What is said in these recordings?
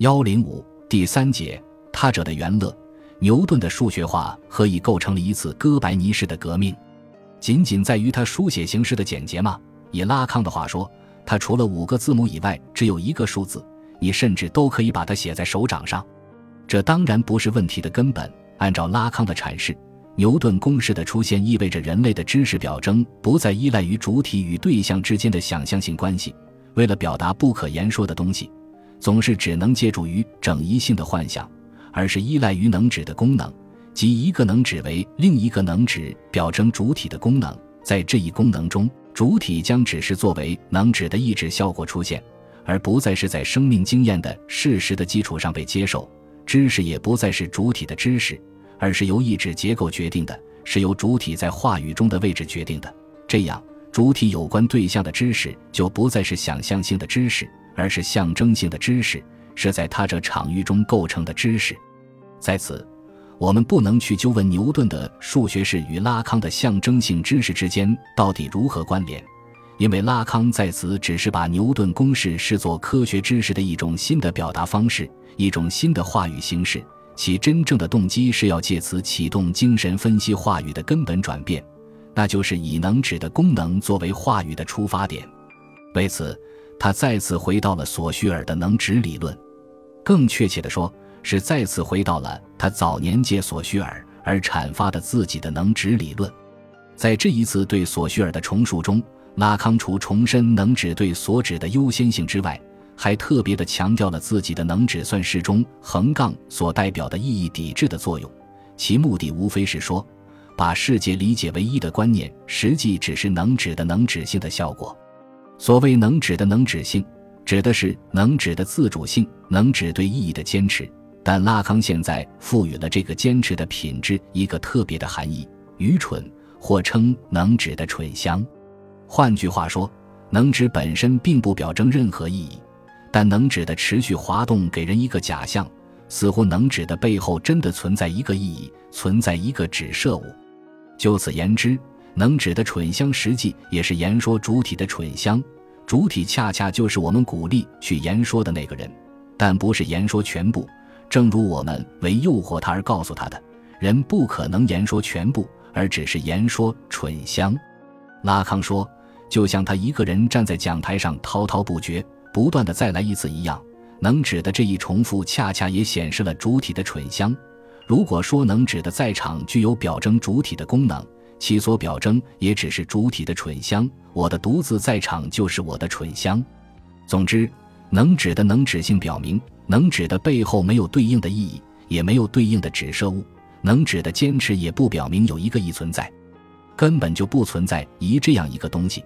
幺零五第三节，他者的元乐，牛顿的数学化何以构成了一次哥白尼式的革命？仅仅在于他书写形式的简洁吗？以拉康的话说，他除了五个字母以外，只有一个数字，你甚至都可以把它写在手掌上。这当然不是问题的根本。按照拉康的阐释，牛顿公式的出现意味着人类的知识表征不再依赖于主体与对象之间的想象性关系，为了表达不可言说的东西。总是只能借助于整一性的幻想，而是依赖于能指的功能，即一个能指为另一个能指表征主体的功能。在这一功能中，主体将只是作为能指的意志效果出现，而不再是在生命经验的事实的基础上被接受。知识也不再是主体的知识，而是由意志结构决定的，是由主体在话语中的位置决定的。这样，主体有关对象的知识就不再是想象性的知识。而是象征性的知识，是在他这场域中构成的知识。在此，我们不能去究问牛顿的数学式与拉康的象征性知识之间到底如何关联，因为拉康在此只是把牛顿公式视作科学知识的一种新的表达方式，一种新的话语形式。其真正的动机是要借此启动精神分析话语的根本转变，那就是以能指的功能作为话语的出发点。为此。他再次回到了索绪尔的能指理论，更确切地说，是再次回到了他早年借索绪尔而阐发的自己的能指理论。在这一次对索绪尔的重述中，拉康除重申能指对所指的优先性之外，还特别的强调了自己的能指算式中横杠所代表的意义抵制的作用。其目的无非是说，把世界理解为一的观念，实际只是能指的能指性的效果。所谓能指的能指性，指的是能指的自主性，能指对意义的坚持。但拉康现在赋予了这个坚持的品质一个特别的含义：愚蠢，或称能指的蠢相。换句话说，能指本身并不表征任何意义，但能指的持续滑动给人一个假象，似乎能指的背后真的存在一个意义，存在一个指涉物。就此言之。能指的蠢相，实际也是言说主体的蠢相。主体恰恰就是我们鼓励去言说的那个人，但不是言说全部。正如我们为诱惑他而告诉他的，人不可能言说全部，而只是言说蠢相。拉康说，就像他一个人站在讲台上滔滔不绝，不断的再来一次一样。能指的这一重复，恰恰也显示了主体的蠢相。如果说能指的在场具有表征主体的功能。其所表征也只是主体的蠢相，我的独自在场就是我的蠢相。总之，能指的能指性表明，能指的背后没有对应的意义，也没有对应的指涉物。能指的坚持也不表明有一个一存在，根本就不存在一这样一个东西，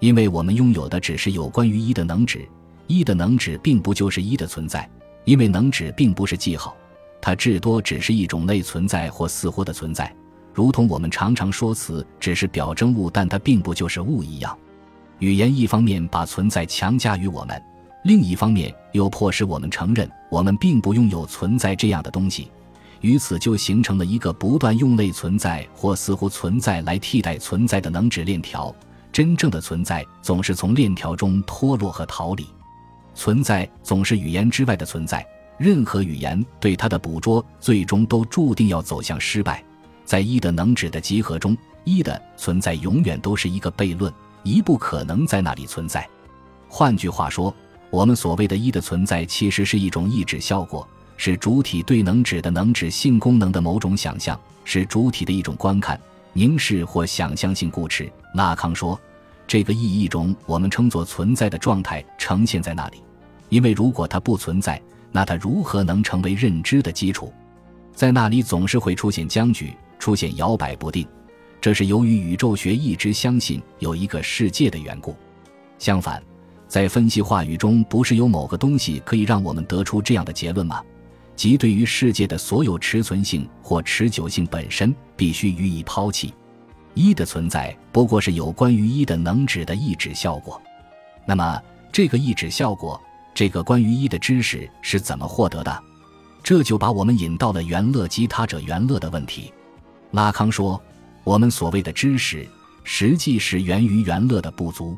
因为我们拥有的只是有关于一的能指，一的能指并不就是一的存在，因为能指并不是记号，它至多只是一种类存在或似乎的存在。如同我们常常说词只是表征物，但它并不就是物一样。语言一方面把存在强加于我们，另一方面又迫使我们承认我们并不拥有存在这样的东西。于此就形成了一个不断用类存在或似乎存在来替代存在的能指链条。真正的存在总是从链条中脱落和逃离。存在总是语言之外的存在，任何语言对它的捕捉最终都注定要走向失败。在一的能指的集合中，一的存在永远都是一个悖论，一不可能在那里存在。换句话说，我们所谓的一的存在，其实是一种抑制效果，是主体对能指的能指性功能的某种想象，是主体的一种观看、凝视或想象性固持。拉康说，这个意义中我们称作存在的状态呈现在那里，因为如果它不存在，那它如何能成为认知的基础？在那里总是会出现僵局。出现摇摆不定，这是由于宇宙学一直相信有一个世界的缘故。相反，在分析话语中，不是有某个东西可以让我们得出这样的结论吗？即对于世界的所有持存性或持久性本身，必须予以抛弃。一的存在不过是有关于一的能指的意指效果。那么，这个意指效果，这个关于一的知识是怎么获得的？这就把我们引到了元乐及他者元乐的问题。拉康说：“我们所谓的知识，实际是源于元乐的不足。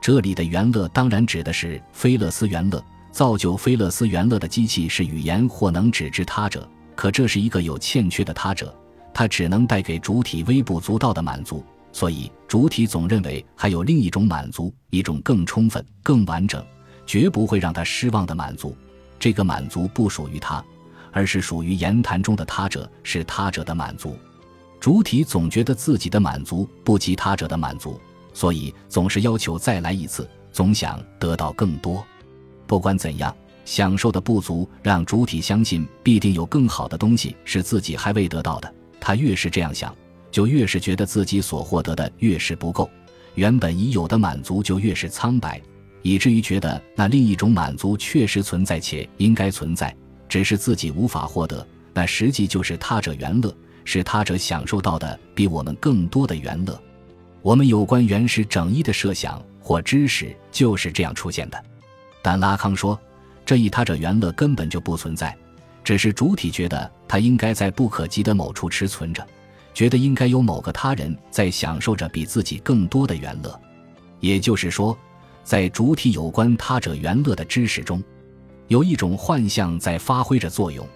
这里的元乐当然指的是菲勒斯元乐，造就菲勒斯原乐的机器是语言或能指之他者，可这是一个有欠缺的他者，它只能带给主体微不足道的满足，所以主体总认为还有另一种满足，一种更充分、更完整，绝不会让他失望的满足。这个满足不属于他，而是属于言谈中的他者，是他者的满足。主体总觉得自己的满足不及他者的满足，所以总是要求再来一次，总想得到更多。不管怎样，享受的不足让主体相信必定有更好的东西是自己还未得到的。他越是这样想，就越是觉得自己所获得的越是不够，原本已有的满足就越是苍白，以至于觉得那另一种满足确实存在且应该存在，只是自己无法获得。那实际就是他者原乐，是他者享受到的比我们更多的原乐。我们有关原始整一的设想或知识就是这样出现的。但拉康说，这一他者原乐根本就不存在，只是主体觉得他应该在不可及的某处持存着，觉得应该有某个他人在享受着比自己更多的原乐。也就是说，在主体有关他者原乐的知识中，有一种幻象在发挥着作用，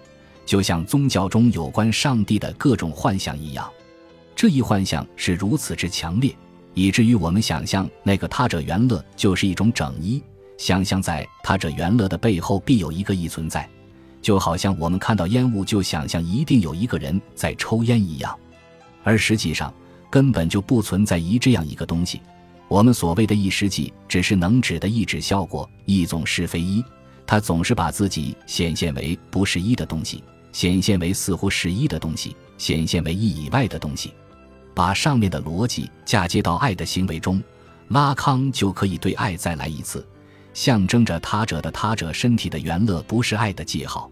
就像宗教中有关上帝的各种幻想一样。这一幻想是如此之强烈，以至于我们想象那个他者原乐就是一种整一。想象在他者圆乐的背后必有一个一存在，就好像我们看到烟雾就想象一定有一个人在抽烟一样，而实际上根本就不存在一这样一个东西。我们所谓的一实际只是能指的一指效果，一总是非一，它总是把自己显现为不是一的东西，显现为似乎是一的东西，显现为一以外的东西。把上面的逻辑嫁接到爱的行为中，拉康就可以对爱再来一次。象征着他者的他者身体的原乐不是爱的记号，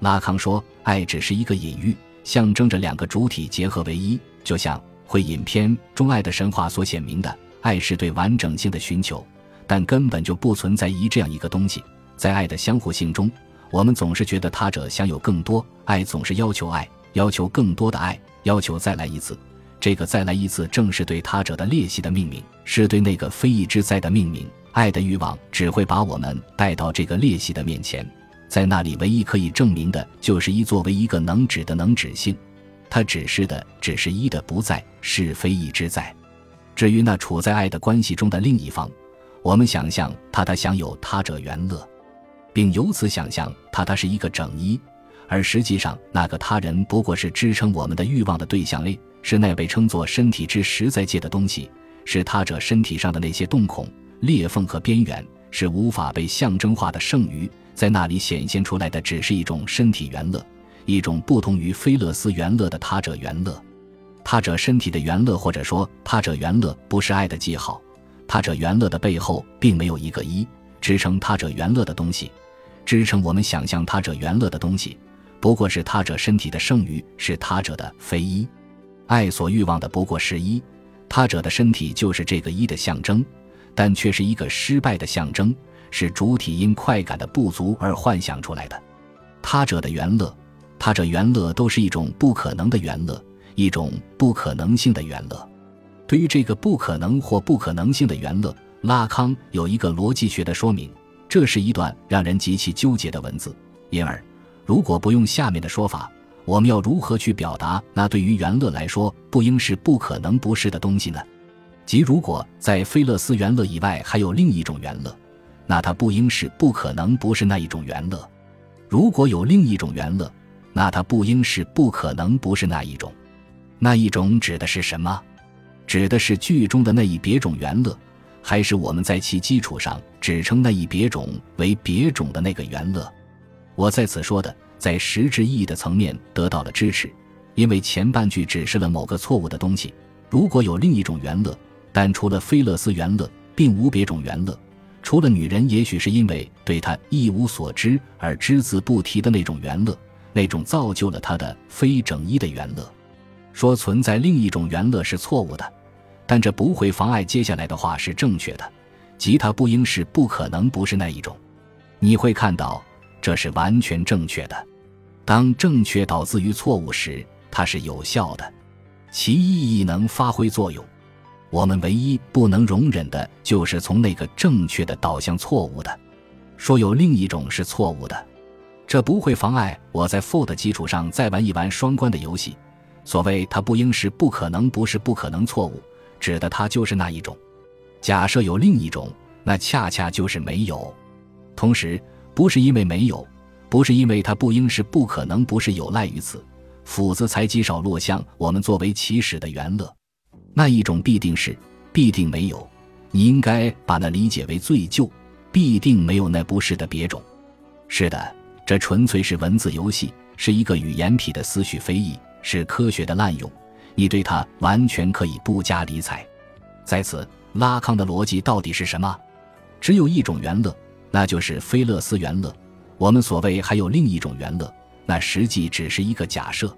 拉康说，爱只是一个隐喻，象征着两个主体结合为一，就像《会影片》中爱的神话所显明的，爱是对完整性的寻求，但根本就不存在一这样一个东西。在爱的相互性中，我们总是觉得他者享有更多，爱总是要求爱，要求更多的爱，要求再来一次。这个再来一次，正是对他者的裂隙的命名，是对那个非义之灾的命名。爱的欲望只会把我们带到这个裂隙的面前，在那里唯一可以证明的就是一作为一个能指的能指性，它指示的只是一的不在，是非一之在。至于那处在爱的关系中的另一方，我们想象他他享有他者原乐，并由此想象他他是一个整一，而实际上那个他人不过是支撑我们的欲望的对象 A，是那被称作身体之实在界的东西，是他者身体上的那些洞孔。裂缝和边缘是无法被象征化的剩余，在那里显现出来的只是一种身体原乐，一种不同于菲勒斯原乐的他者原乐。他者身体的原乐，或者说他者原乐，不是爱的记号。他者原乐的背后并没有一个一支撑他者原乐的东西，支撑我们想象他者原乐的东西，不过是他者身体的剩余，是他者的非一。爱所欲望的不过是一，他者的身体就是这个一的象征。但却是一个失败的象征，是主体因快感的不足而幻想出来的。他者的原乐，他者原乐都是一种不可能的原乐，一种不可能性的原乐。对于这个不可能或不可能性的原乐，拉康有一个逻辑学的说明。这是一段让人极其纠结的文字。因而，如果不用下面的说法，我们要如何去表达那对于原乐来说不应是不可能不是的东西呢？即如果在菲勒斯原乐以外还有另一种原乐，那它不应是不可能不是那一种原乐。如果有另一种原乐，那它不应是不可能不是那一种。那一种指的是什么？指的是剧中的那一别种原乐，还是我们在其基础上指称那一别种为别种的那个原乐？我在此说的，在实质意义的层面得到了支持，因为前半句指示了某个错误的东西。如果有另一种原乐，但除了菲勒斯原乐，并无别种原乐。除了女人，也许是因为对他一无所知而只字不提的那种原乐，那种造就了他的非整一的原乐。说存在另一种原乐是错误的，但这不会妨碍接下来的话是正确的，即它不应是不可能不是那一种。你会看到这是完全正确的。当正确导致于错误时，它是有效的，其意义能发挥作用。我们唯一不能容忍的就是从那个正确的导向错误的。说有另一种是错误的，这不会妨碍我在 for 的基础上再玩一玩双关的游戏。所谓它不应是不可能，不是不可能错误，指的它就是那一种。假设有另一种，那恰恰就是没有。同时，不是因为没有，不是因为它不应是不可能，不是有赖于此，斧子才极少落香。我们作为起始的原乐，那一种必定是，必定没有。你应该把那理解为最旧。必定没有那不是的别种。是的，这纯粹是文字游戏，是一个语言痞的思绪非议，是科学的滥用。你对他完全可以不加理睬。在此，拉康的逻辑到底是什么？只有一种原乐，那就是菲勒斯原乐。我们所谓还有另一种原乐，那实际只是一个假设，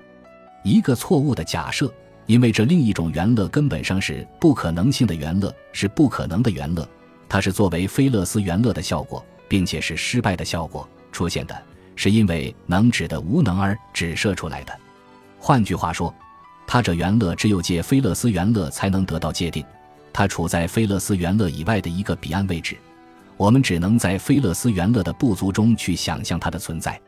一个错误的假设。因为这另一种原乐根本上是不可能性的原乐，是不可能的原乐。它是作为菲勒斯原乐的效果，并且是失败的效果出现的，是因为能指的无能而指射出来的。换句话说，他者原乐只有借非乐斯原乐才能得到界定，它处在非乐斯原乐以外的一个彼岸位置，我们只能在非乐斯原乐的不足中去想象它的存在。